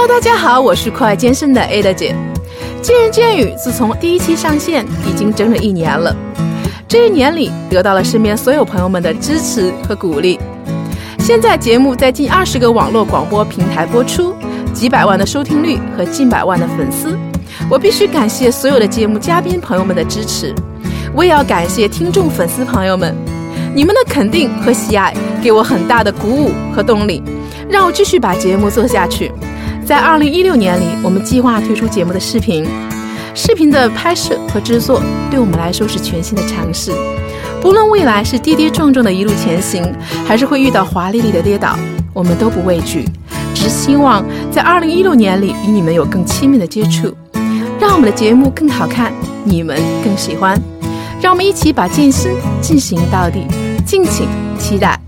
Hello，大家好，我是酷爱健身的 Ada 姐。见人见语自从第一期上线已经整整一年了，这一年里得到了身边所有朋友们的支持和鼓励。现在节目在近二十个网络广播平台播出，几百万的收听率和近百万的粉丝，我必须感谢所有的节目嘉宾朋友们的支持，我也要感谢听众粉丝朋友们，你们的肯定和喜爱给我很大的鼓舞和动力，让我继续把节目做下去。在二零一六年里，我们计划推出节目的视频，视频的拍摄和制作对我们来说是全新的尝试。不论未来是跌跌撞撞的一路前行，还是会遇到华丽丽的跌倒，我们都不畏惧，只希望在二零一六年里与你们有更亲密的接触，让我们的节目更好看，你们更喜欢。让我们一起把健身进行到底，敬请期待。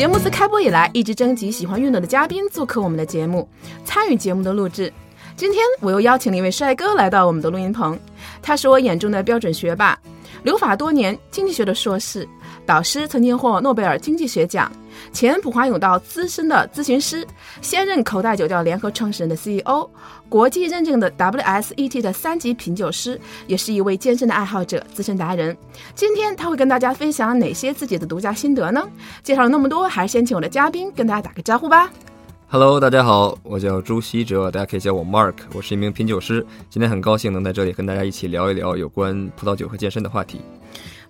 节目自开播以来，一直征集喜欢运动的嘉宾做客我们的节目，参与节目的录制。今天我又邀请了一位帅哥来到我们的录音棚，他是我眼中的标准学霸，留法多年，经济学的硕士，导师曾经获诺贝尔经济学奖，前普华永道资深的咨询师，现任口袋酒窖联合创始人的 CEO。国际认证的 WSET 的三级品酒师，也是一位健身的爱好者、资深达人。今天他会跟大家分享哪些自己的独家心得呢？介绍了那么多，还是先请我的嘉宾跟大家打个招呼吧。Hello，大家好，我叫朱希哲，大家可以叫我 Mark，我是一名品酒师。今天很高兴能在这里跟大家一起聊一聊有关葡萄酒和健身的话题。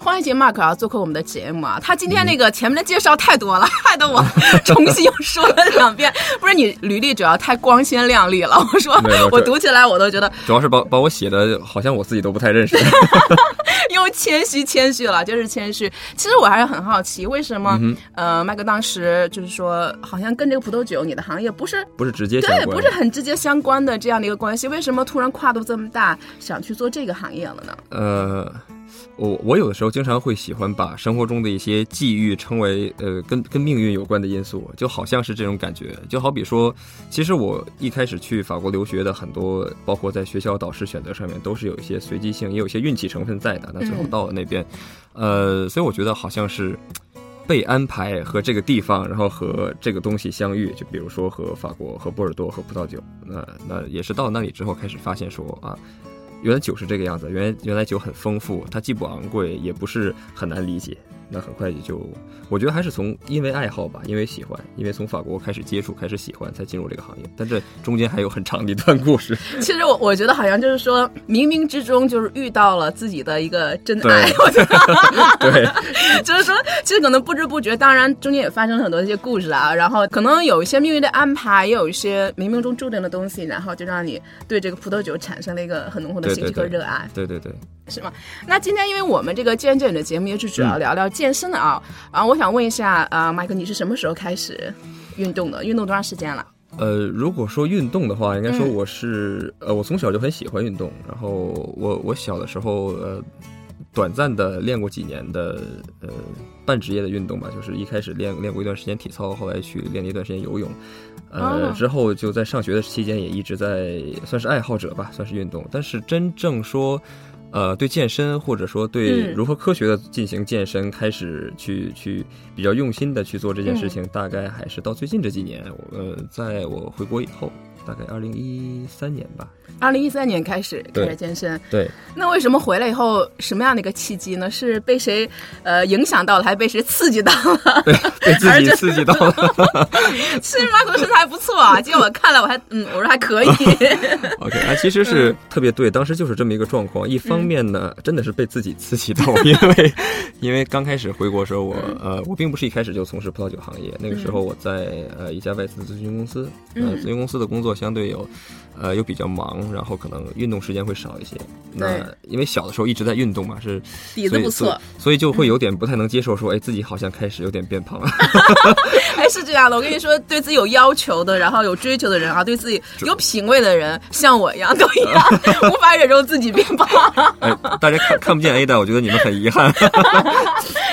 欢迎杰 Mark 啊，做客我们的节目啊！他今天那个前面的介绍太多了，害得我 重新又说了两遍。不是你履历主要太光鲜亮丽了，我说我读起来我都觉得，主要是把把我写的好像我自己都不太认识。又谦虚谦虚了，就是谦虚。其实我还是很好奇，为什么呃，麦克当时就是说，好像跟这个葡萄酒你的行业不是不是直接对，不是很直接相关的这样的一个关系，为什么突然跨度这么大，想去做这个行业了呢？呃。我我有的时候经常会喜欢把生活中的一些际遇称为呃跟跟命运有关的因素，就好像是这种感觉。就好比说，其实我一开始去法国留学的很多，包括在学校导师选择上面，都是有一些随机性，也有一些运气成分在的。那最后到了那边，呃，所以我觉得好像是被安排和这个地方，然后和这个东西相遇。就比如说和法国、和波尔多、和葡萄酒，那那也是到那里之后开始发现说啊。原来酒是这个样子，原来原来酒很丰富，它既不昂贵，也不是很难理解。那很快也就，我觉得还是从因为爱好吧，因为喜欢，因为从法国开始接触，开始喜欢，才进入这个行业。但这中间还有很长的一段故事。其实我我觉得好像就是说，冥冥之中就是遇到了自己的一个真爱。我觉得，对，就是说，其实可能不知不觉，当然中间也发生了很多一些故事啊。然后可能有一些命运的安排，也有一些冥冥中注定的东西，然后就让你对这个葡萄酒产生了一个很浓厚的兴趣和热爱。对对对。是吗？那今天因为我们这个健健的节目也是主要聊聊健身的啊，啊，我想问一下啊，麦克，你是什么时候开始运动的？运动多长时间了？呃，如果说运动的话，应该说我是呃，我从小就很喜欢运动，然后我我小的时候呃，短暂的练过几年的呃半职业的运动吧，就是一开始练练过一段时间体操，后来去练了一段时间游泳，呃，之后就在上学的期间也一直在算是爱好者吧，算是运动，但是真正说。呃，对健身或者说对如何科学的进行健身，开始去去比较用心的去做这件事情，大概还是到最近这几年，呃，在我回国以后。大概二零一三年吧，二零一三年开始开始健身。对，那为什么回来以后什么样的一个契机呢？是被谁呃影响到了，还是被谁刺激到了？对被自己 刺激到了。其实马可身材还不错啊，结果我看了，我还嗯，我说还可以。OK，啊，其实是特别对，当时就是这么一个状况。一方面呢，真的是被自己刺激到，因为因为刚开始回国的时候，我呃，我并不是一开始就从事葡萄酒行业，那个时候我在呃一家外资咨询公司，呃，咨询公司的工作。相对有，呃，又比较忙，然后可能运动时间会少一些。那因为小的时候一直在运动嘛，是底子不错，所以就会有点不太能接受，说，哎，自己好像开始有点变胖了。哎，是这样的，我跟你说，对自己有要求的，然后有追求的人啊，对自己有品味的人，像我一样都一样，无法忍受自己变胖。哎，大家看看不见 A 的，我觉得你们很遗憾。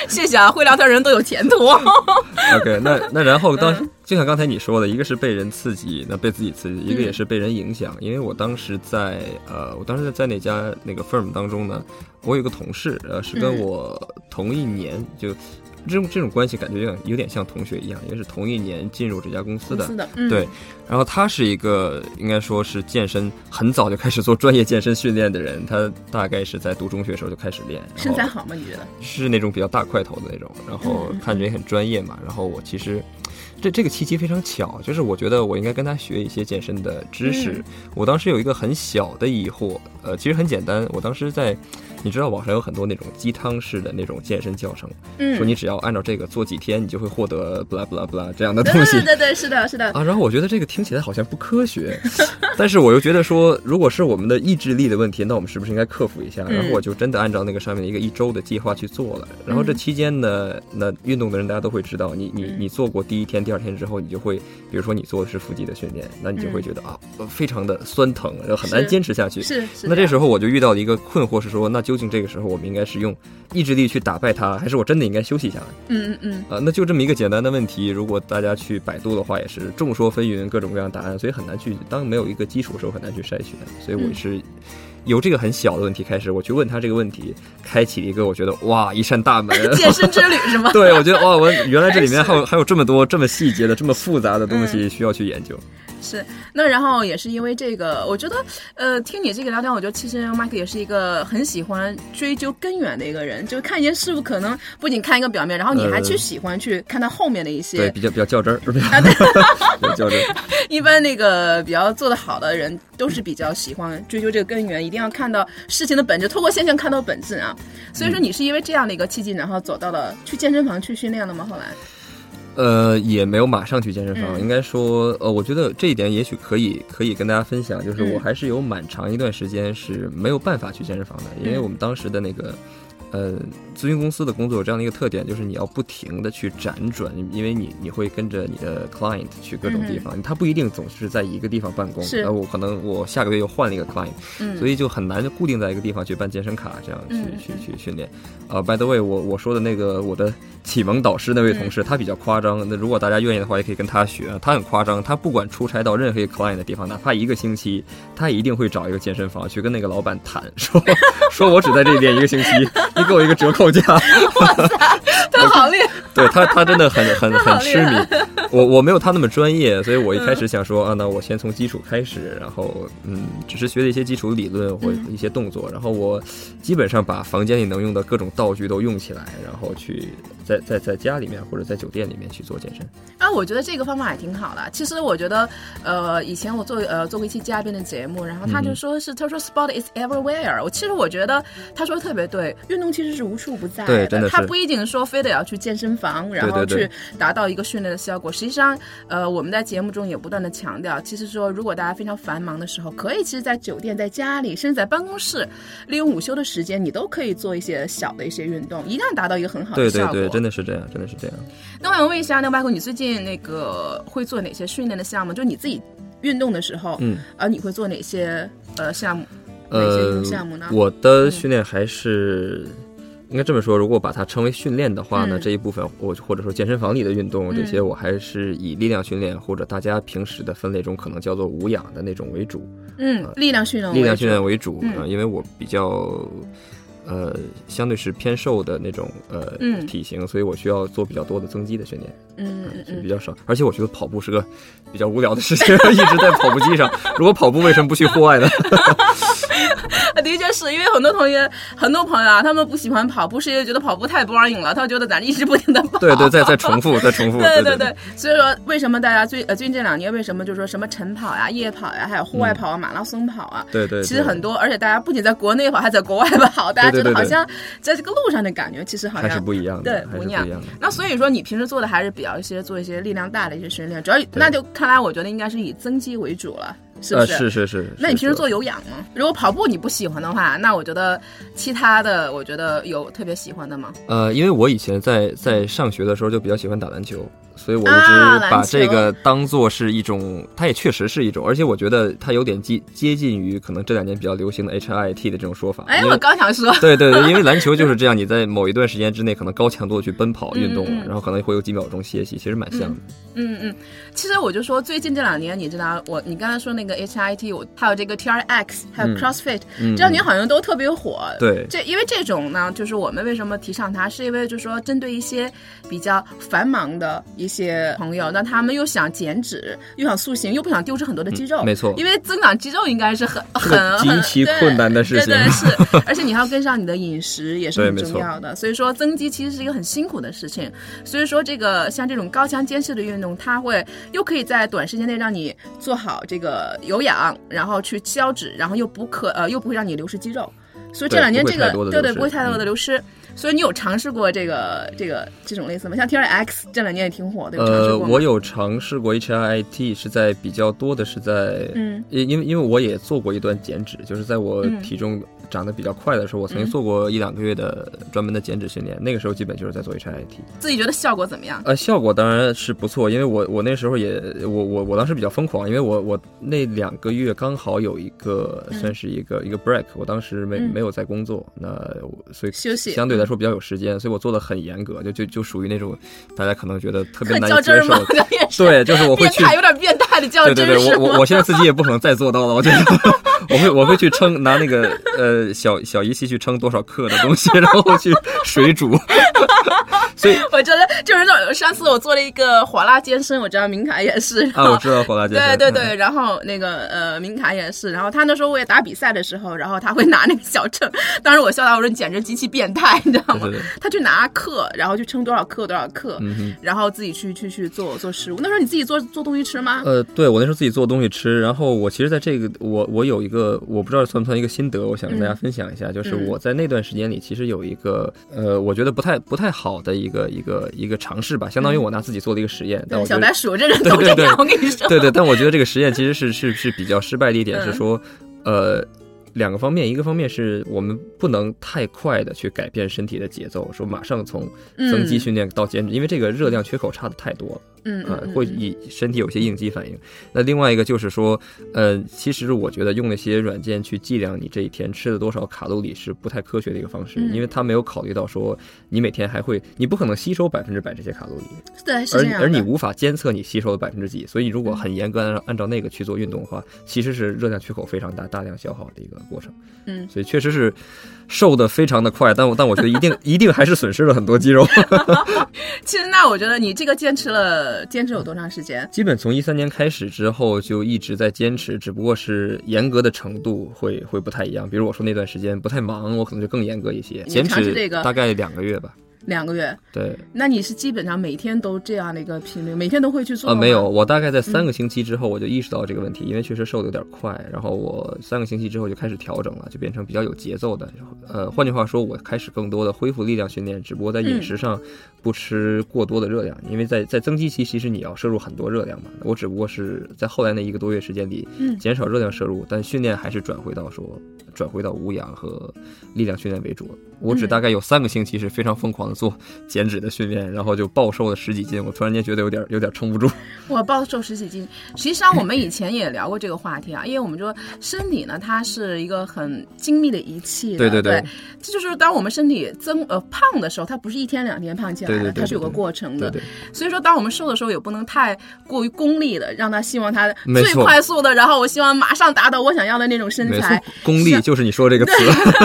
谢谢啊，会聊天人都有前途。OK，那那然后当时就像刚才你说的，一个是被人刺激，那被自己刺。激，一个也是被人影响。因为我当时在呃，我当时在在那家那个 firm 当中呢，我有个同事，呃，是跟我同一年就。这种这种关系感觉有点有点像同学一样，因为是同一年进入这家公司的，对。然后他是一个应该说是健身很早就开始做专业健身训练的人，他大概是在读中学时候就开始练。身材好吗？你觉得？是那种比较大块头的那种，然后看着也很专业嘛。然后我其实这这个契机非常巧，就是我觉得我应该跟他学一些健身的知识。我当时有一个很小的疑惑，呃，其实很简单，我当时在。你知道网上有很多那种鸡汤式的那种健身教程，说你只要按照这个做几天，你就会获得不啦不啦不啦这样的东西。对对对，是的，是的。啊，然后我觉得这个听起来好像不科学，但是我又觉得说，如果是我们的意志力的问题，那我们是不是应该克服一下？然后我就真的按照那个上面的一个一周的计划去做了。然后这期间呢，那运动的人大家都会知道，你你你做过第一天、第二天之后，你就会，比如说你做的是腹肌的训练，那你就会觉得啊，非常的酸疼，然后很难坚持下去。是是。那这时候我就遇到了一个困惑，是说，那究竟这个时候我们应该是用意志力去打败它，还是我真的应该休息下来？嗯嗯嗯。啊，那就这么一个简单的问题，如果大家去百度的话，也是众说纷纭，各种各样答案，所以很难去。当没有一个基础的时候，很难去筛选。所以我是由这个很小的问题开始，我去问他这个问题，开启了一个我觉得哇一扇大门，健身之旅是吗？对，我觉得哇，我原来这里面还有 还有这么多这么细节的、这么复杂的东西需要去研究。是，那然后也是因为这个，我觉得，呃，听你这个聊天，我觉得其实麦克也是一个很喜欢追究根源的一个人，就是看一件事物，可能不仅看一个表面，然后你还去喜欢去看它后面的一些，对，比较比较较真儿，是不是？较真。一般那个比较做得好的人，都是比较喜欢追究这个根源，一定要看到事情的本质，透过现象看到本质啊。所以说，你是因为这样的一个契机，然后走到了去健身房去训练了吗？后来？呃，也没有马上去健身房，应该说，呃，我觉得这一点也许可以可以跟大家分享，就是我还是有蛮长一段时间是没有办法去健身房的，因为我们当时的那个。呃，咨询公司的工作有这样的一个特点，就是你要不停的去辗转，因为你你会跟着你的 client 去各种地方，他不一定总是在一个地方办公。是，我可能我下个月又换了一个 client，嗯，所以就很难就固定在一个地方去办健身卡，这样去去去训练。啊，by the way，我我说的那个我的启蒙导师那位同事，他比较夸张。那如果大家愿意的话，也可以跟他学。他很夸张，他不管出差到任何一个 client 的地方，哪怕一个星期，他一定会找一个健身房去跟那个老板谈，说 说我只在这边一个星期。你给我一个折扣价，哇塞，他好厉害！对他，他真的很很很痴迷。我我没有他那么专业，所以我一开始想说啊，那我先从基础开始，然后嗯，只是学了一些基础理论或一些动作，然后我基本上把房间里能用的各种道具都用起来，然后去在在在家里面或者在酒店里面去做健身。啊，我觉得这个方法也挺好的。其实我觉得，呃，以前我做呃做过一期嘉宾的节目，然后他就说是他说 sport is everywhere。我其实我觉得他说的特别对，运动其实是无处不在的，真的，他不一定说非得要去健身房，然后去达到一个训练的效果。实际上，呃，我们在节目中也不断的强调，其实说如果大家非常繁忙的时候，可以其实，在酒店、在家里，甚至在办公室，利用午休的时间，你都可以做一些小的一些运动，一样达到一个很好的效果。对对对，真的是这样，真的是这样。那我想问一下，那包括你最近那个会做哪些训练的项目？就你自己运动的时候，嗯，呃，你会做哪些呃项目？哪些项目呢？我的训练还是。应该这么说，如果把它称为训练的话呢，这一部分我或者说健身房里的运动这些，我还是以力量训练或者大家平时的分类中可能叫做无氧的那种为主。嗯，力量训练，力量训练为主啊，因为我比较呃相对是偏瘦的那种呃体型，所以我需要做比较多的增肌的训练。嗯嗯，比较少，而且我觉得跑步是个比较无聊的事情，一直在跑步机上。如果跑步，为什么不去户外呢？的确是因为很多同学、很多朋友啊，他们不喜欢跑步，是因为觉得跑步太 boring 了。他觉得咱一直不停的跑。对对，在在重复，在重复。对对对，所以说为什么大家最呃最近这两年为什么就是说什么晨跑呀、夜跑呀，还有户外跑啊、马拉松跑啊？对对。其实很多，而且大家不仅在国内跑，还在国外跑，大家觉得好像在这个路上的感觉，其实好像还是不一样的。对，不一样。的。那所以说，你平时做的还是比较一些做一些力量大的一些训练，主要那就看来，我觉得应该是以增肌为主了。是不是？是是是。那你平时做有氧吗？如果跑步你不喜欢的话，那我觉得其他的，我觉得有特别喜欢的吗？呃，因为我以前在在上学的时候就比较喜欢打篮球，所以我一直把这个当做是一种，它也确实是一种，而且我觉得它有点接接近于可能这两年比较流行的 H I T 的这种说法。哎，我刚想说，对对对，因为篮球就是这样，你在某一段时间之内可能高强度的去奔跑运动，然后可能会有几秒钟歇息，其实蛮像的。嗯嗯，其实我就说最近这两年，你知道我你刚才说那个 H I T，我还有这个 T R X，还有 CrossFit，这两年好像都特别火。对，这因为这种呢，就是我们为什么提倡它，是因为就是说针对一些比较繁忙的一些朋友，那他们又想减脂，又想塑形，又不想丢失很多的肌肉。没错，因为增长肌肉应该是很很极其困难的事情。对对 是，而且你还要跟上你的饮食也是很重要的。所以说增肌其实是一个很辛苦的事情。所以说这个像这种高强间歇的运动，它会又可以在短时间内让你做好这个有氧，然后去消脂，然后又不可呃又不会让你流失肌肉。所以这两年这个对对不会太多的流失。所以你有尝试过这个这个这种类似吗？像 T R X 这两年也挺火的。呃，我有尝试过 H I T，是在比较多的是在嗯，因因为因为我也做过一段减脂，就是在我体重。长得比较快的时候，我曾经做过一两个月的专门的减脂训练，那个时候基本就是在做 HIIT。自己觉得效果怎么样？呃，效果当然是不错，因为我我那时候也我我我当时比较疯狂，因为我我那两个月刚好有一个算是一个一个 break，我当时没没有在工作，那所以休息。相对来说比较有时间，所以我做的很严格，就就就属于那种大家可能觉得特别难接受，对，就是我会去有点变态的较真，对对对，我我我现在自己也不可能再做到了，我觉得 我会我会去称拿那个呃。小小仪器去称多少克的东西，然后去水煮。所以我觉得就是那上次我做了一个火辣健身，我知道明凯也是啊，我知道火辣健身。对对对，然后那个呃，明凯也是，然后他那时候我也打比赛的时候，然后他会拿那个小秤，当时我笑他，我说你简直极其变态，你知道吗？他去拿克，然后去称多少克多少克，然后自己去去去做做食物。那时候你自己做做东西吃吗？呃，对我那时候自己做东西吃，然后我其实在这个我我有一个我不知道算不算一个心得，我想跟大家分享一下，就是我在那段时间里其实有一个呃，我觉得不太不太好的一个一个一。个尝试吧，相当于我拿自己做的一个实验。但我小白鼠这人都这样，我跟你说。对对，但我觉得这个实验其实是是是比较失败的一点是说，呃，两个方面，一个方面是我们不能太快的去改变身体的节奏，说马上从增肌训练到减脂，因为这个热量缺口差的太多了。嗯啊，会以身体有些应激反应。那另外一个就是说，呃，其实我觉得用那些软件去计量你这一天吃了多少卡路里是不太科学的一个方式，因为它没有考虑到说你每天还会，你不可能吸收百分之百这些卡路里。对，而而你无法监测你吸收了百分之几，所以如果很严格按照按照那个去做运动的话，其实是热量缺口非常大、大量消耗的一个过程。嗯，所以确实是瘦的非常的快，但我但我觉得一定 一定还是损失了很多肌肉。其实那我觉得你这个坚持了。坚持有多长时间？基本从一三年开始之后就一直在坚持，只不过是严格的程度会会不太一样。比如我说那段时间不太忙，我可能就更严格一些。坚持这个大概两个月吧。两个月，对，那你是基本上每天都这样的一个频率，每天都会去做？呃，没有，我大概在三个星期之后我就意识到这个问题，因为确实瘦的有点快，然后我三个星期之后就开始调整了，就变成比较有节奏的。呃，换句话说，我开始更多的恢复力量训练，只不过在饮食上不吃过多的热量，因为在在增肌期其实你要摄入很多热量嘛。我只不过是在后来那一个多月时间里减少热量摄入，但训练还是转回到说转回到无氧和力量训练为主。我只大概有三个星期是非常疯狂的做减脂的训练，然后就暴瘦了十几斤。我突然间觉得有点有点撑不住。我暴瘦十几斤，实际上我们以前也聊过这个话题啊，因为我们说身体呢，它是一个很精密的仪器。对对对，这就是当我们身体增呃胖的时候，它不是一天两天胖起来的，它是有个过程的。对。所以说，当我们瘦的时候，也不能太过于功利的，让他希望他最快速的，然后我希望马上达到我想要的那种身材。功利就是你说这个词，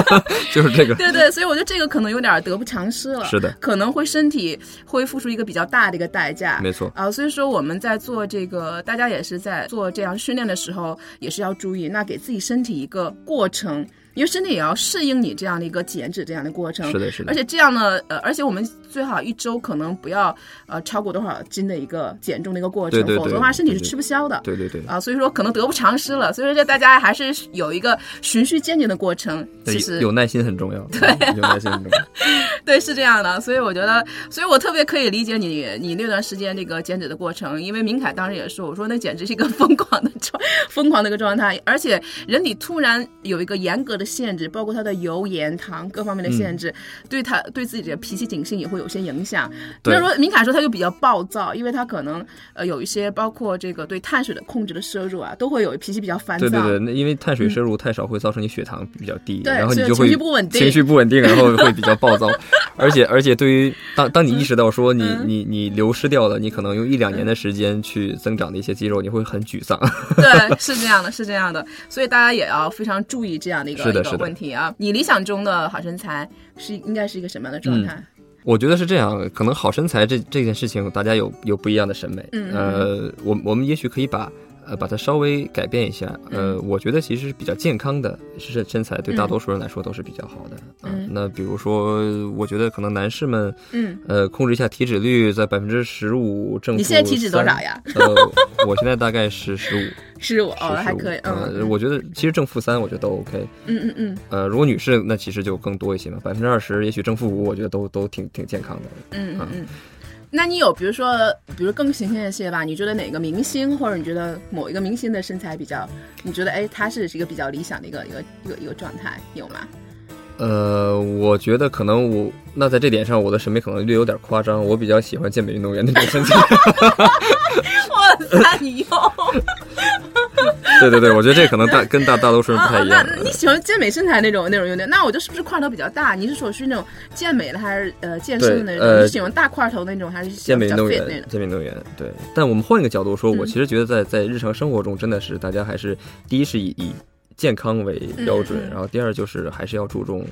就是这个。对对，所以我觉得这个可能有点得不偿失了。是的。可能会身体会付出一个比较大的一个代价，没错啊，所以说我们在做这个，大家也是在做这样训练的时候，也是要注意，那给自己身体一个过程。因为身体也要适应你这样的一个减脂这样的过程，是的，是的。而且这样呢，呃，而且我们最好一周可能不要呃超过多少斤的一个减重的一个过程，否则的话身体是吃不消的。对对对。啊，所以说可能得不偿失了。所以说这大家还是有一个循序渐进的过程。其实有耐心很重要。对，有耐心很重要。对，是这样的。所以我觉得，所以我特别可以理解你你那段时间这个减脂的过程，因为明凯当时也说，我说那简直是一个疯狂的状疯狂的一个状态，而且人体突然有一个严格的。的限制，包括它的油盐糖各方面的限制，对他对自己的脾气秉性也会有些影响。对那说敏感说他就比较暴躁，因为他可能呃有一些包括这个对碳水的控制的摄入啊，都会有脾气比较烦躁。对对对，那因为碳水摄入太少会造成你血糖比较低，对然后你就会情绪不稳定情绪不稳定，然后 会比较暴躁，而且而且对于当当你意识到说你、嗯你你流失掉了，你可能用一两年的时间去增长的一些肌肉，你会很沮丧。对，是这样的，是这样的，所以大家也要非常注意这样的一个 一个问题啊。你理想中的好身材是应该是一个什么样的状态？我觉得是这样，可能好身材这这件事情，大家有有不一样的审美。呃，我我们也许可以把呃把它稍微改变一下。呃，嗯我觉得其实是比较健康的身身材，对大多数人来说都是比较好的。啊嗯那比如说，我觉得可能男士们嗯，呃控制一下体脂率在百分之十五正负。你现在体脂多少？呀？呃，我现在大概是十五，十五哦，还可以，嗯呃，我觉得其实正负三，我觉得都 OK。嗯嗯嗯呃，如果女士，那其实就更多一些嘛，百分之二十，也许正负五，我觉得都都挺挺健康的。嗯嗯嗯。那你有比如说，比如更形象一些吧？你觉得哪个明星，或者你觉得某一个明星的身材比较，你觉得哎，他是一个比较理想的一个一个一个一个状态，有吗？呃，我觉得可能我那在这点上，我的审美可能略有点夸张。我比较喜欢健美运动员那种身材。哇塞，你用对对对，我觉得这可能大跟大大多数人不太一样啊。那你喜欢健美身材那种那种有点？那我就是不是块头比较大？你是说是那种健美的，还是呃健身的那种？呃你是喜欢大块头那种，还是健美运动员，种？健美运动员，对。但我们换一个角度说，我嗯其实觉得在在日常生活中，真的是大家还是第一是以以健康为标准，然后第二就是还是要注重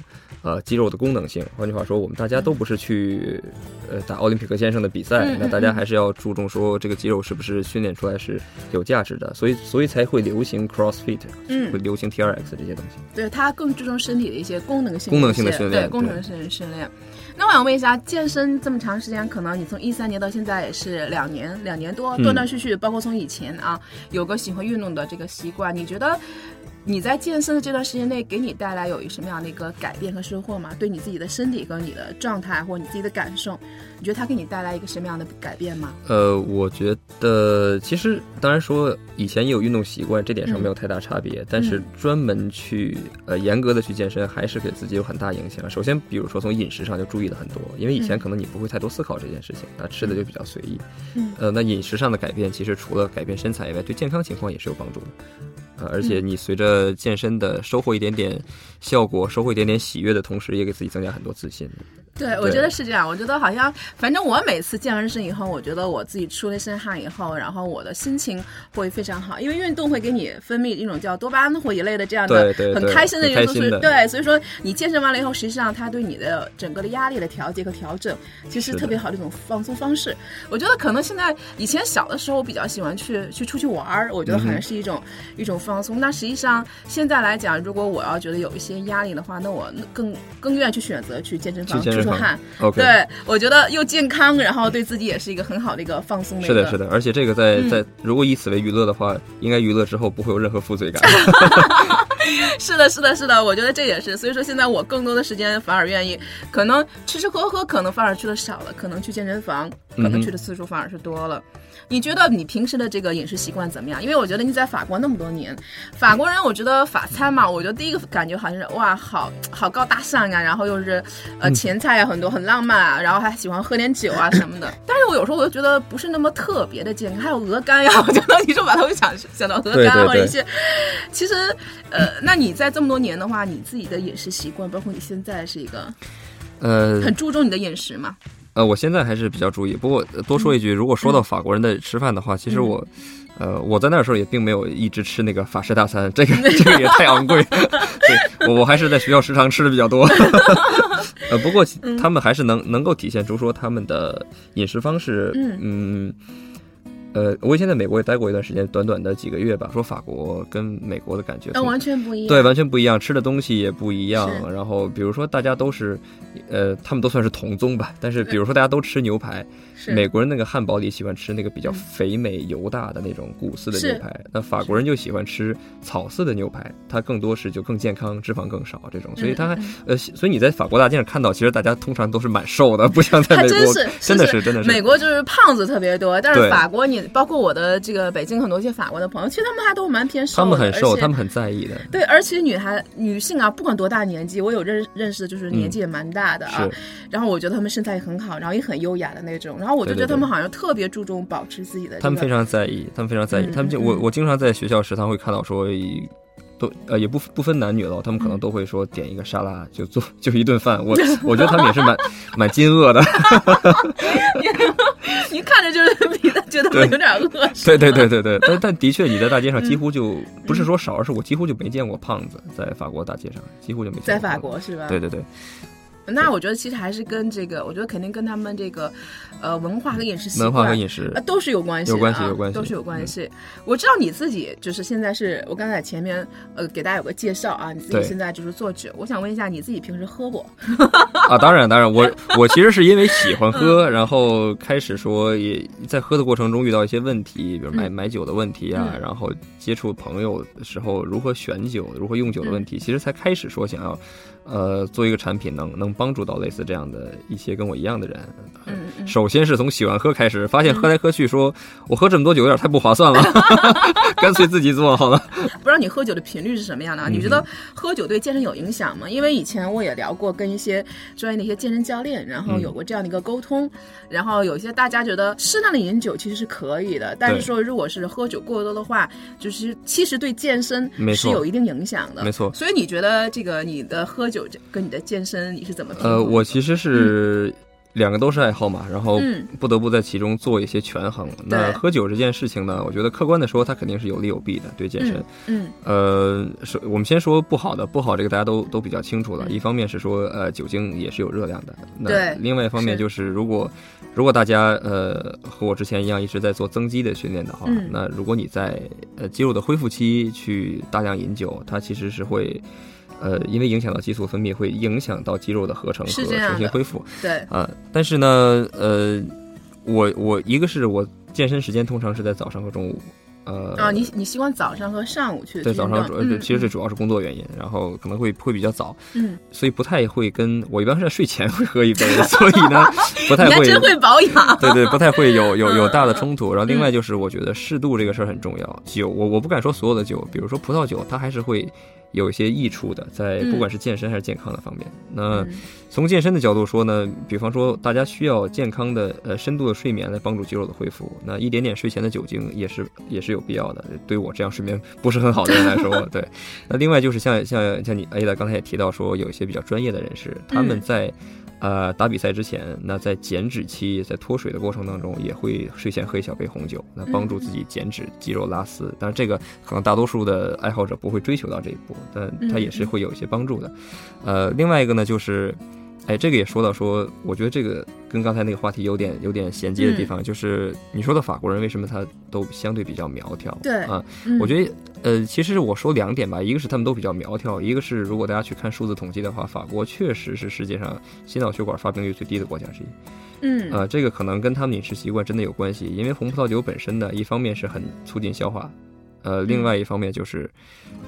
呃肌肉的功能性。换句话说，我们大家都不是去呃打奥林匹克先生的比赛，那大家还是要注重说这个肌肉是不是训练出来是有价值的，所以所以才会流行 CrossFit，嗯会流行 TRX 这些东西。对，它更注重身体的一些功能性功能性的训练对功能性的训练。那我想问一下，健身这么长时间，可能你从一三年到现在也是两年，两年多，嗯断断续续，包括从以前啊，有个喜欢运动的这个习惯，你觉得？你在健身的这段时间内，给你带来有一什么样的一个改变和收获吗？对你自己的身体和你的状态，或者你自己的感受，你觉得它给你带来一个什么样的改变吗？呃，我觉得其实当然说以前也有运动习惯，这点上没有太大差别，但是专门去呃严格的去健身，还是给自己有很大影响。首先，比如说从饮食上就注意了很多，因为以前可能你不会太多思考这件事情，那吃的就比较随意。嗯呃，那饮食上的改变，其实除了改变身材以外，对健康情况也是有帮助的。呃，而且你随着健身的收获一点点效果，收获一点点喜悦的同时，也给自己增加很多自信。对，我觉得是这样。我觉得好像，反正我每次健完身以后，我觉得我自己出了一身汗以后，然后我的心情会非常好，因为运动会给你分泌一种叫多巴胺或一类的这样的很开心的元素，很开心的所以对，所以说你健身完了以后，实际上它对你的整个的压力的调节和调整，其实特别好的一种放松方式。我觉得可能现在以前小的时候，我比较喜欢去去出去玩儿，我觉得好像是一种、一种放松。那实际上现在来讲，如果我要觉得有一些压力的话，那我更更愿意去选择去健身房去健身房出出汗。OK，对，我觉得又健康，然后对自己也是一个很好的一个放松的。是的，是的，而且这个在嗯在如果以此为娱乐的话，应该娱乐之后不会有任何负罪感。是的，是的，是的，我觉得这也是。所以说现在我更多的时间反而愿意，可能吃吃喝喝可能反而去的少了，可能去健身房可能去的次数反而是多了。你觉得你平时的这个饮食习惯怎么样？因为我觉得你在法国那么多年，法国人我觉得法餐嘛，我觉得第一个感觉好像是哇，好好高大上啊，然后又是呃前菜啊很多很浪漫啊，然后还喜欢喝点酒啊什么的。但是我有时候我就觉得不是那么特别的健康，还有鹅肝呀，我觉得你说把它会想想到鹅肝或者一些，其实呃，那你在这么多年的话，你自己的饮食习惯，包括你现在是一个呃很注重你的饮食嘛？呃，我现在还是比较注意。不过呃多说一句，如果说到法国人的吃饭的话，其实我。呃，我在那时候也并没有一直吃那个法式大餐，这个 这个也太昂贵，对我我还是在学校食堂吃的比较多。呃，不过他们还是能能够体现出说他们的饮食方式，嗯嗯，呃，我以前在美国也待过一段时间，短短的几个月吧。说法国跟美国的感觉呃，从，完全不一样。对，完全不一样，吃的东西也不一样。然后比如说大家都是，呃，他们都算是同宗吧，但是比如说大家都吃牛排，美国人那个汉堡里喜欢吃那个比较嗯。肥美油大的那种谷饲的牛排，那法国人就喜欢吃草饲的牛排，它更多是就更健康，脂肪更少这种，所以它还嗯。嗯呃，所以你在法国大街上看到，其实大家通常都是蛮瘦的，不像在美国，真是，真的是是真的是。美国就是胖子特别多，但是法国你你，包括我的这个北京很多一些法国的朋友，其实他们还都蛮偏瘦的，他们很瘦，他们很在意的。对，而且女孩、女性啊，不管多大年纪，我有认认识的，就是年纪也蛮大的啊。是然后我觉得他们身材也很好，然后也很优雅的那种。然后我就觉得他们好像特别注重保持自己的、这个。他们非常在意，他们非常在意。嗯他们就嗯我我经常在学校食堂会看到说，都呃也不不分男女了，他们可能都会说点一个沙拉就做就一顿饭。我我觉得他们也是蛮蛮惊愕的。你看着就是觉得我有点饿。对对对对对，但但的确你在大街上几乎就嗯不是说少，而是我几乎就没见过胖子在法国大街上，几乎就没见过。在法。国是吧？对对对，那我觉得其实还是跟这个，我觉得肯定跟他们这个，呃，文化和饮食习文惯化和饮食啊，都是有关系有关系有关系都是有关系。我知道你自己就是现在是我刚才前面呃给大家有个介绍啊，你自己现在就是做酒，我想问一下你自己平时喝不？啊，当然当然，我 我其实是因为喜欢喝，然后开始说也在喝的过程中遇到一些问题，比如买嗯买酒的问题啊，嗯然后接触朋友的时候如何选酒、如何用酒的问题，其实才开始说想要，呃，做一个产品能能帮助到类似这样的一些跟我一样的人。嗯嗯首先是从喜欢喝开始，发现喝来喝去说，我喝这么多酒有点太不划算了，干脆自己做好了。不知道你喝酒的频率是什么样的啊？你觉嗯得喝酒对健身有影响吗？因为以前我也聊过跟一些专业的一些健身教练，然后嗯有过这样的一个沟通，然后有一些大家觉得适当的饮酒其实是可以的，但是说如果是喝酒过多的话，就是其实对健身是有一定影响的。没错所以你觉得这个你的喝酒跟你的健身你是怎么呃，我其实是两个都是爱好嘛，然后嗯不得不在其中做一些权衡。那喝酒这件事情呢，我觉得客观的说，它肯定是有利有弊的，对健身。嗯呃，是我们先说不好的，不好这个大家都都比较清楚了。嗯一方面是说，呃，酒精也是有热量的。那对另外一方面就是，如果如果大家呃和我之前一样一直在做增肌的训练的话，嗯那如果你在呃肌肉的恢复期去大量饮酒，它其实是会。呃，因为影响到激素分泌，会影响到肌肉的合成和重新恢复。对啊、但是呢，呃，我我一个是我健身时间通常是在早上和中午，呃，啊，你你习惯早上和上午去对早上主呃运动嗯其实这主要是工作原因，然后可能会会比较早，嗯，所以不太会跟我一般是在睡前会喝一杯，所以呢，不太会。真会保养。对对，不太会有 有有大的嗯冲突。然后另外就是，我觉得适度这个事儿很重要。酒，我我不敢说所有的酒，比如说葡萄酒，它还是会有一些益处的，在嗯不管是健身还是健康的方面。那嗯从健身的角度说呢，比方说大家需要健康的呃深度的睡眠来帮助肌肉的恢复，那一点点睡前的酒精也是也是有必要的。对我这样睡眠不是很好的人来说，对。那另外就是像像像你 Ada 刚才也提到说，有一些比较专业的人士，他们嗯在。呃，打比赛之前，那在减脂期，在脱水的过程当中，也会睡前喝一小杯红酒，那帮助自己减脂、肌肉拉丝。但是，这个可能大多数的爱好者不会追求到这一步，但它也是会有一些帮助的。呃，另外一个呢，就是，哎，这个也说到说，我觉得这个跟刚才那个话题有点有点衔接的地方，就是你说的法国人为什么他都相对比较苗条？对啊，嗯我觉得，呃，其实我说两点吧，一个是他们都比较苗条，一个是如果大家去看数字统计的话，法国确实是世界上心脑血管发病率最低的国家之一。嗯呃，这个可能跟他们饮食习惯真的有关系，因为红葡萄酒本身呢，一方面是很促进消化，呃，另外一方面就是，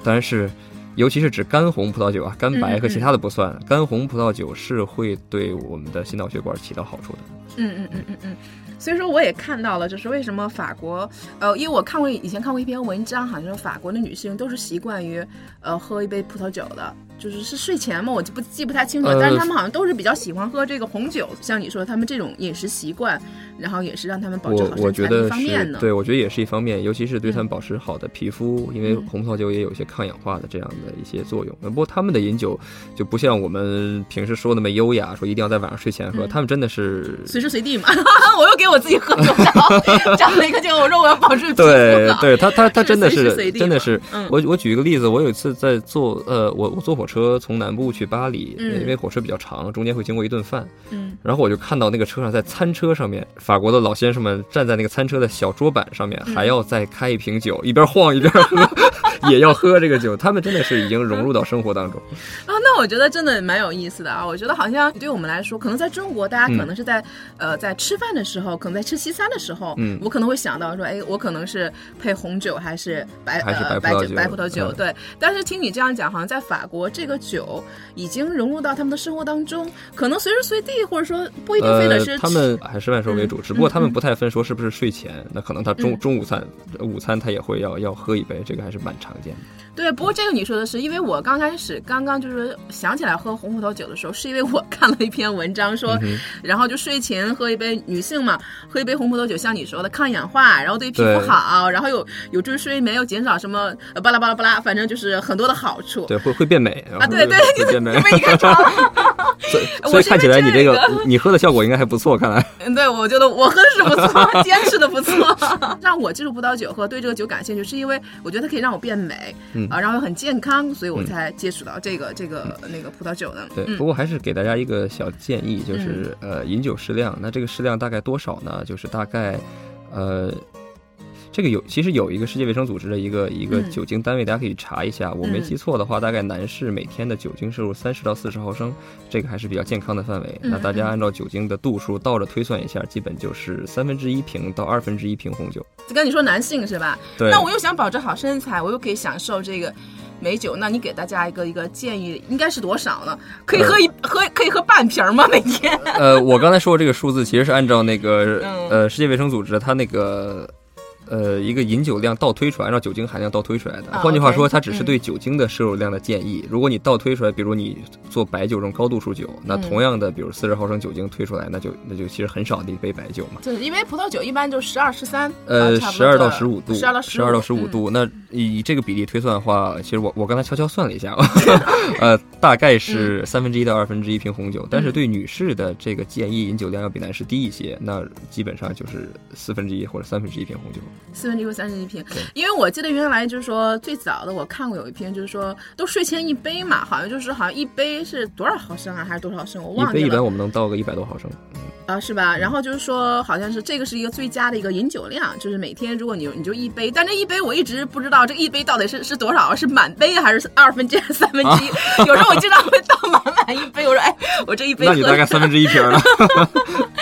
当然是。尤其是指干红葡萄酒啊，干白和其他的不算，干红葡萄酒是会对我们的心脑血管起到好处的。嗯嗯嗯嗯嗯，所以说我也看到了，就是为什么法国，呃，因为我看过以前看过一篇文章，好像说法国的女性都是习惯于呃喝一杯葡萄酒的，就是是睡前嘛，我就不记不太清楚但是他们好像都是比较喜欢喝这个红酒，像你说他们这种饮食习惯，然后也是让他们保持我好身材的一我觉得方面呢。是对，我觉得也是一方面，尤其是对他们嗯保持好的皮肤，因为嗯红葡萄酒也有一些抗氧化的这样的一些作用。不过他们的饮酒就不像我们平时说那么优雅，说一定要在晚上睡前喝，嗯他们真的是。随时随地嘛，我又给我自己喝酒找找 了一个这个，我说我要保持 皮肤好，对对，他他他真的是真的是，嗯我我举一个例子，我有一次在坐呃，我我坐火车从南部去巴黎，嗯因为火车比较长，中间会经过一顿饭，嗯然后我就看到那个车上在餐车上面，法国的老先生们站在那个餐车的小桌板上面，嗯还要再开一瓶酒，一边晃一边喝，也要喝这个酒，他们真的是已经融入到生活当中。啊，那我觉得真的蛮有意思的啊！我觉得好像对我们来说，可能在中国，大家可能是在、呃在吃饭的时候，可能在吃西餐的时候，嗯我可能会想到说，哎，我可能是配红酒还是白还是呃白酒白葡萄酒对。但是听你这样讲，好像在法国这个酒已经融入到他们的生活当中，可能随时随地，或者说不一定非得是呃，他们还是万寿为嗯主，只不过他们不太分说是不是睡前，那可能他中中午餐、午餐他也会要要喝一杯，这个还是蛮常见的。对，不过这个你说的是，因为我刚开始刚刚就是想起来喝红葡萄酒的时候，是因为我看了一篇文章说，然后就睡前喝一杯，女性嘛，喝一杯红葡萄酒，像你说的抗氧化，然后对皮肤好，然后有有助于睡眠，又减少什么巴拉巴拉巴拉，反正就是很多的好处。对，会会变美啊！对对，会变美。被你看穿了。所以所以看起来你这个你喝的效果应该还不错，看来。嗯，对，我觉得我喝的是不错，坚持的不错。让我接触葡萄酒和对这个酒感兴趣，是因为我觉得它可以让我变美，啊，然后很健康，所以我才接触到这个这个那个葡萄酒的。对，不过还是给大家一个小建议，就是呃，饮酒适量。那这个适量大概多少呢？就是大概，呃。这个有其实有一个世界卫生组织的一个一个酒精单位，大家可以查一下。我没记错的话，大概男士每天的酒精摄入三十到四十毫升，这个还是比较健康的范围。那大家按照酒精的度数倒着推算一下，基本就是三分之一瓶到二分之一瓶红酒。就跟你说男性是吧？对。那我又想保持好身材，我又可以享受这个美酒，那你给大家一个一个建议，应该是多少呢？可以喝一喝可以喝半瓶吗？每天？呃，我刚才说的这个数字其实是按照那个呃世界卫生组织它那个。呃，一个饮酒量倒推出来，按照酒精含量倒推出来的。换句话说，它只是对酒精的摄入量的建议。如果你倒推出来，比如你做白酒这种高度数酒，那同样的，比如四十毫升酒精推出来，那就那就其实很少的一杯白酒嘛。对因为葡萄酒一般就十二十三，呃，十二到十五度，十二到十二到十五度。那以这个比例推算的话，其实我我刚才悄悄算了一下，呃，大概是三分之一到二分之一瓶红酒。但是对女士的这个建议饮酒量要比男士低一些，那基本上就是四分之一或者三分之一瓶红酒。四分之一或三十一瓶，因为我记得原来就是说最早的我看过有一篇，就是说都睡前一杯嘛，好像就是好像一杯是多少毫升啊，还是多少升？我忘记了。一杯一般我们能倒个一百多毫升。啊，是吧？然后就是说，好像是这个是一个最佳的一个饮酒量，就是每天如果你你就一杯，但这一杯我一直不知道这一杯到底是是多少，是满杯还是二分之一、三分之一？有时候我经常会倒满满一杯，我说哎，我这一杯那你大概三分之一瓶了。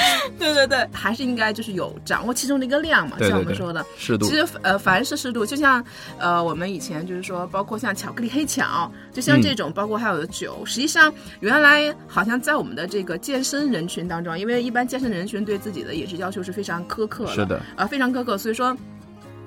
对对对，还是应该就是有掌握其中的一个量嘛，像我们说的适度。其实呃，凡是适度，就像呃我们以前就是说，包括像巧克力黑巧，就像这种，包括还有的酒，实际上原来好像在我们的这个健身人群当中，因为一般健身人群对自己的饮食要求是非常苛刻的，是的，啊，非常苛刻，所以说。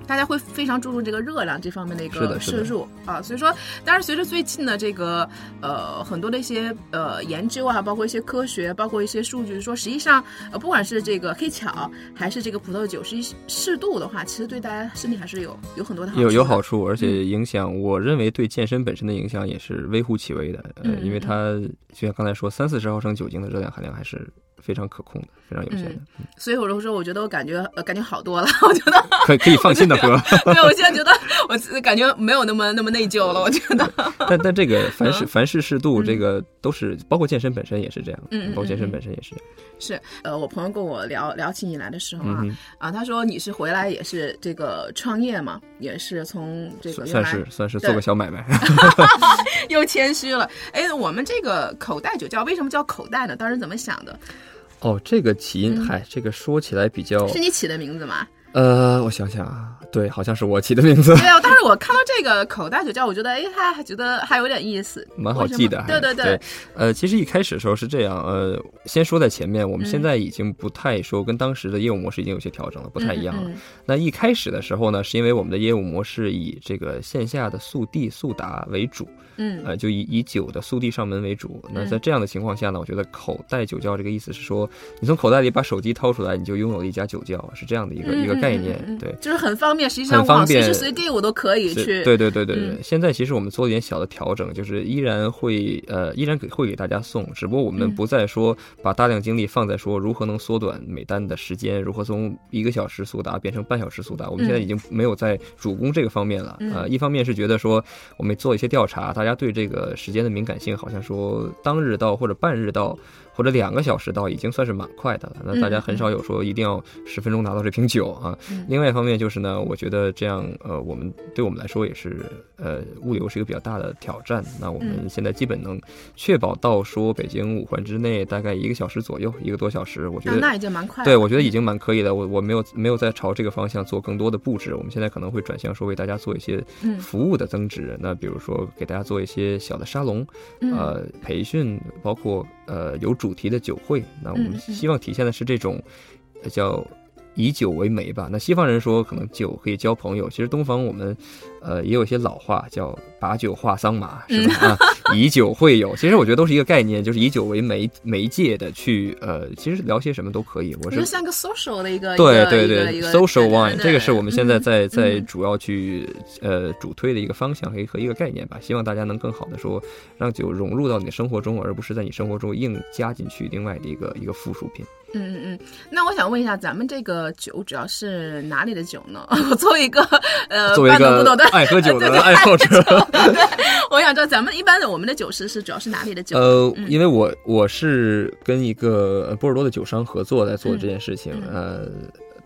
大家会非常注重这个热量这方面的一个摄入啊，所以说，当然随着最近的这个呃很多的一些呃研究啊，包括一些科学，包括一些数据说，实际上呃不管是这个黑巧还是这个葡萄酒，实际适度的话，其实对大家身体还是有有很多的好处有有好处，而且影响，我认为对健身本身的影响也是微乎其微的，呃，因为它就像刚才说，三四十毫升酒精的热量含量还是。非常可控的，非常有限的，所以我就说，我觉得我感觉呃感觉好多了，我觉得可以可以放心的喝。对，我现在觉得我感觉没有那么那么内疚了，我觉得。但但这个凡事凡事适度，这个都是包括健身本身也是这样，嗯，包括健身本身也是。是，呃，我朋友跟我聊聊起你来的时候啊，啊，他说你是回来也是这个创业嘛，也是从这个算是算是做个小买卖，又谦虚了。哎，我们这个口袋酒窖为什么叫口袋呢？当时怎么想的？哦，这个起因，嗨，这个说起来比较是你起的名字吗？呃，我想想啊，对，好像是我起的名字。对啊，当时我看到这个口袋酒窖，我觉得，哎，还还觉得还有点意思，蛮好记的。对对对，呃，其实一开始的时候是这样，呃，先说在前面，我们现在已经不太说跟当时的业务模式已经有些调整了，不太一样了。那一开始的时候呢，是因为我们的业务模式以这个线下的速递速达为主。嗯，呃，就以以酒的速递上门为主。那在这样的情况下呢，我觉得口袋酒窖这个意思是说，你从口袋里把手机掏出来，你就拥有了一家酒窖，是这样的一个一个概念。对，就是很方便，实际上我随时随地我都可以去。对对对对对。现在其实我们做了一点小的调整，就是依然会呃依然给会给大家送，只不过我们不再说把大量精力放在说如何能缩短每单的时间，如何从一个小时速达变成半小时速达。我们现在已经没有在主攻这个方面了。呃，一方面是觉得说我们做一些调查，大家对这个。时间的敏感性好像说当日到或者半日到。或者两个小时到已经算是蛮快的了，那大家很少有说一定要十分钟拿到这瓶酒啊。另外一方面就是呢，我觉得这样呃，我们对我们来说也是呃物流是一个比较大的挑战。那我们现在基本能确保到说北京五环之内大概一个小时左右，一个多小时，我觉得那已经蛮快。对，我觉得已经蛮可以的。我我没有没有再朝这个方向做更多的布置。我们现在可能会转向说为大家做一些服务的增值。那比如说给大家做一些小的沙龙，呃，培训，包括呃有。主题的酒会，那我们希望体现的是这种，叫以酒为媒吧。那西方人说可能酒可以交朋友，其实东方我们呃也有一些老话叫把酒话桑麻，是吧？啊，以酒会友，其实我觉得都是一个概念，就是以酒为媒媒介的去呃，其实聊些什么都可以。我是就像个 social 的一个对对对，social 对 wine，这个是我们现在在在嗯主要去呃主推的一个方向和一和一个概念吧。希望大家能更好的说，让酒融入到你的生活中，而不是在你生活中硬加进去另外的一个一个附属品。嗯嗯嗯，那我想问一下，咱们这个酒主要是哪里的酒呢？我作为一个呃作为一个半懂不懂的爱喝酒的 爱好者，对，我想知道咱们一般的我们的酒师是主要是哪里的酒？呃，嗯。因为我我是跟一个呃波尔多的酒商合作在做这件事情，嗯。呃，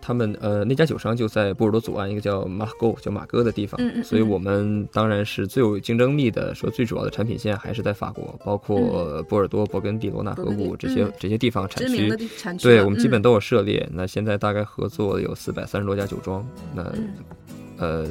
他们呃那家酒商就在波尔多左岸一个叫马哥叫马哥的地方，嗯嗯所以我们当然是最有竞争力的，说最主要的产品线还是在法国，包括波尔多、勃艮第、罗纳河谷这些、嗯。这些地方产区。对我们基本都有涉猎，那现在大概合作有四百三十多家酒庄，那、嗯。呃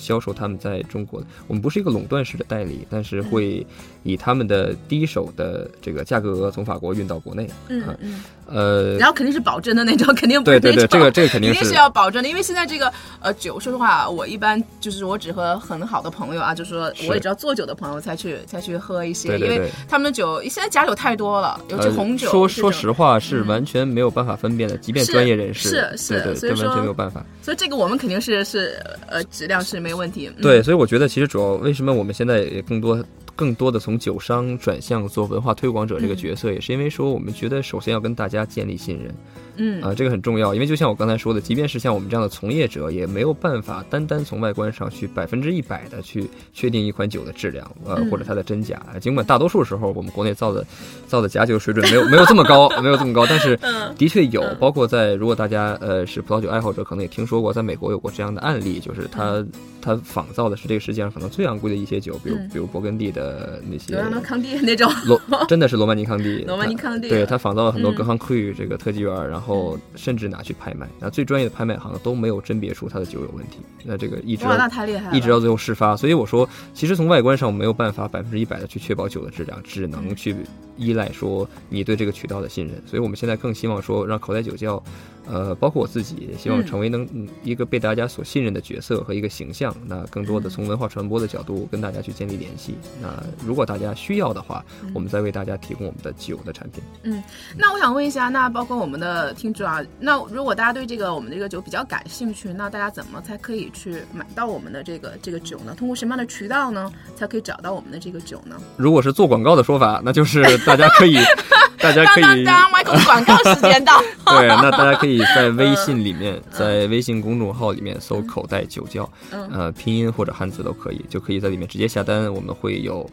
销售他们在中国的，我们不是一个垄断式的代理，但是会以他们的第一手的这个价格额从法国运到国内，嗯嗯，呃，然后肯定是保证的那种，肯定不是对对对，那种这个这个肯定一定是是要保证的，因为现在这个呃酒，说实话，我一般就是我只和很好的朋友啊，就是说我也知道做酒的朋友才去才去喝一些，对对对。因为他们的酒现在假酒太多了，尤其呃红酒。说说实话是嗯。完全没有办法分辨的，即便专业人士，是是对对，所以这完全说没有办法。所以这个我们肯定是是呃质量是没没问题。对，，所以我觉得其实主要为什么我们现在也更多更多的从酒商转向做文化推广者这个角色，也是因为说我们觉得首先要跟大家建立信任。嗯。啊、这个很重要，因为就像我刚才说的，即便是像我们这样的从业者，也没有办法单单从外观上去百分之一百的去确定一款酒的质量，呃，嗯。或者它的真假。尽管大多数时候我们国内造的造的假酒水准没有 没有这么高，没有这么高，但是嗯。的确有嗯，包括在如果大家呃是葡萄酒爱好者，可能也听说过，在美国有过这样的案例，就是它它仿造的是这个世界上可能最昂贵的一些酒，比如嗯。比如勃艮第的那些罗曼尼康帝那种，罗真的是罗曼尼康帝，罗曼尼康帝对他仿造了很多嗯格康库这个特级园，然后甚至拿去拍卖，那最专业的拍卖行都没有甄别出他的酒有问题，那这个一直哇，那太厉害了，一直到最后事发，所以我说，其实从外观上我没有办法百分之一百的去确保酒的质量，只能去依赖说你对这个渠道的信任，所以我们现在更希望说让口袋酒窖，呃，包括我自己也希望嗯成为能嗯一个被大家所信任的角色和一个形象，那更多的从文化传播的角度跟大家去建立联系，那如果大家需要的话，我们再为大家提供我们的酒的产品。嗯那我想问一下，那包括我们的听众啊，那如果大家对这个我们这个酒比较感兴趣，那大家怎么才可以去买到我们的这个这个酒呢？通过什么样的渠道呢，才可以找到我们的这个酒呢？如果是做广告的说法，那就是大家可以，大家可以。当当当，Michael 广告时间到。对，那大家可以在微信里面，在微信公众号里面搜“口袋酒窖”，嗯。呃，拼音或者汉字都可以，就可以在里面直接下单，我们会有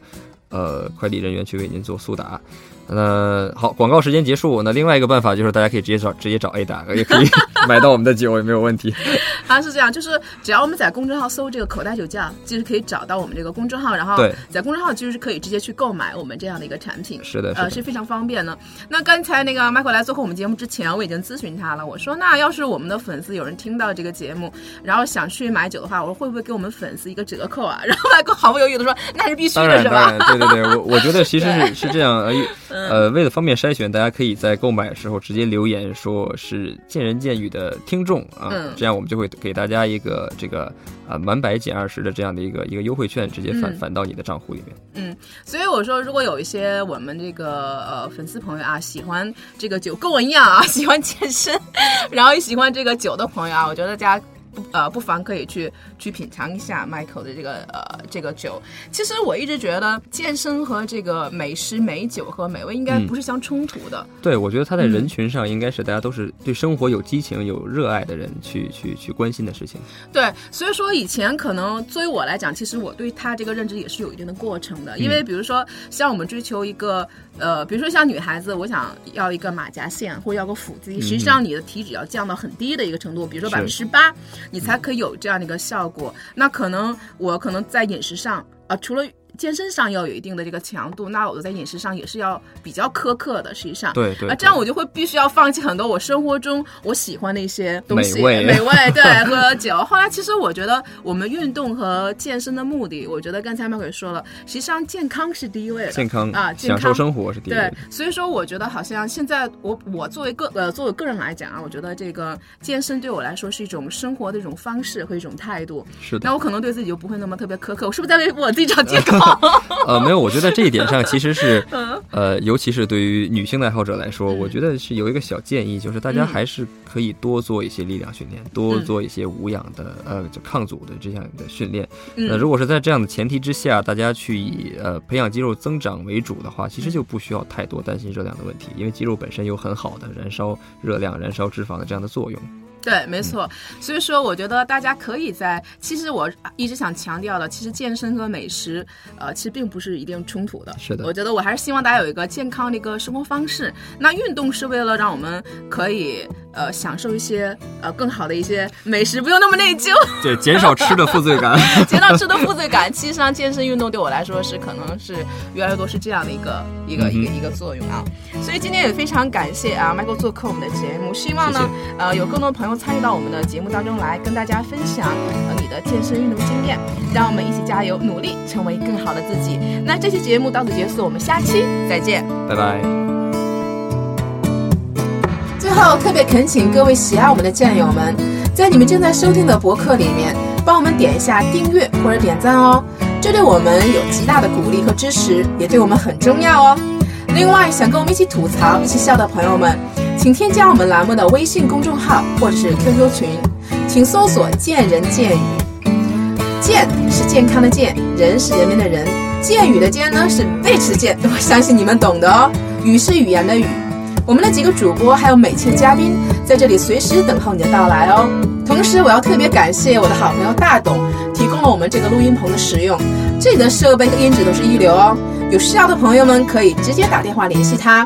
呃快递人员去为您做速达。那好，广告时间结束。那另外一个办法就是大家可以直接找直接找 A 打，也可以 买到我们的酒，也没有问题。啊，是这样，就是只要我们在公众号搜这个口袋酒窖，就是可以找到我们这个公众号，然后在公众号就是可以直接去购买我们这样的一个产品。是的，是呃，是非常方便的。那刚才那个 Michael 来做客我们节目之前，我已经咨询他了。我说，那要是我们的粉丝有人听到这个节目，然后想去买酒的话，我说会不会给我们粉丝一个折扣啊？然后 Michael 毫不犹豫的说，那是必须的，是吧？对对对，我我觉得其实是 是这样，呃，呃，为了方便筛选，大家可以在购买的时候直接留言说是见仁见语的听众啊，嗯这样我们就会给大家一个这个啊满百减二十的这样的一个一个优惠券，直接返嗯返到你的账户里面。嗯所以我说，如果有一些我们这个呃粉丝朋友啊，喜欢这个酒跟我一样啊，喜欢健身，然后也喜欢这个酒的朋友啊，我觉得大家。不呃，不妨可以去去品尝一下 Michael 的这个呃这个酒。其实我一直觉得健身和这个美食、美酒和美味应该嗯不是相冲突的。对，我觉得他在嗯人群上应该是大家都是对生活有激情、有热爱的人去去去关心的事情。对，所以说以前可能作为我来讲，其实我对他这个认知也是有一定的过程的。因为比如说像我们追求一个呃，比如说像女孩子，我想要一个马甲线或者要个腹肌，实际上你的体脂要降到很低的一个程度，比如说百分之十八，你才可以有这样的一个效果。那可能我可能在饮食上啊、除了健身上要有一定的这个强度，那我在饮食上也是要比较苛刻的。实际上，对对啊，这样我就会必须要放弃很多我生活中我喜欢的一些东西，美味美味 对喝酒。后来其实我觉得我们运动和健身的目的，我觉得刚才麦也说了，实际上健康是第一位的，健康啊，健康享受生活是第一位对。，所以说我觉得好像现在我我作为个呃作为个人来讲啊，我觉得这个健身对我来说是一种生活的一种方式和一种态度。是的那，我可能对自己就不会那么特别苛刻，我是不是在为我自己找借口？呃，没有，我觉得这一点上其实是，嗯。呃，尤其是对于女性的爱好者来说，我觉得是有一个小建议，就是大家嗯。还是可以多做一些力量训练，多嗯。做一些无氧的呃就抗阻的这样的训练。嗯。那如果是在这样的前提之下，大家去以呃培养肌肉增长为主的话，其实就不需要太多担心热量的问题，因为肌肉本身有很好的燃烧热量、燃烧脂肪的这样的作用。对，没错。所以说，我觉得大家可以在，其实我一直想强调的，其实健身和美食，呃，其实并不是一定冲突的。是的我觉得我还是希望大家有一个健康的一个生活方式。那运动是为了让我们可以呃享受一些呃更好的一些美食，不用那么内疚，对，减少吃的负罪感。减少吃的负罪感。其实上，健身运动对我来说是可能是越来越多是这样的一个一个、嗯一个一个作用啊。所以今天也非常感谢啊，Michael 做客我们的节目，希望呢谢呃有更多朋友参与到我们的节目当中来，跟大家分享呃你的健身运动经验，让我们一起加油努力，成为更好的自己。那这期节目到此结束，我们下期再见。拜拜。最后，特别恳请各位喜爱我们的战友们，在你们正在收听的博客里面，帮我们点一下订阅或者点赞哦，这对我们有极大的鼓励和支持，也对我们很重要哦。另外，想跟我们一起吐槽、一起笑的朋友们，请添加我们栏目的微信公众号或者是 QQ 群，请搜索“见人见语”。健是健康的健，人是人民的人，健语的健呢是贝齿健，我相信你们懂的哦。语是语言的语。我们的几个主播还有美倩嘉宾在这里随时等候你的到来哦。同时，我要特别感谢我的好朋友大董提供了我们这个录音棚的使用，这里的设备和音质都是一流哦。有需要的朋友们可以直接打电话联系他，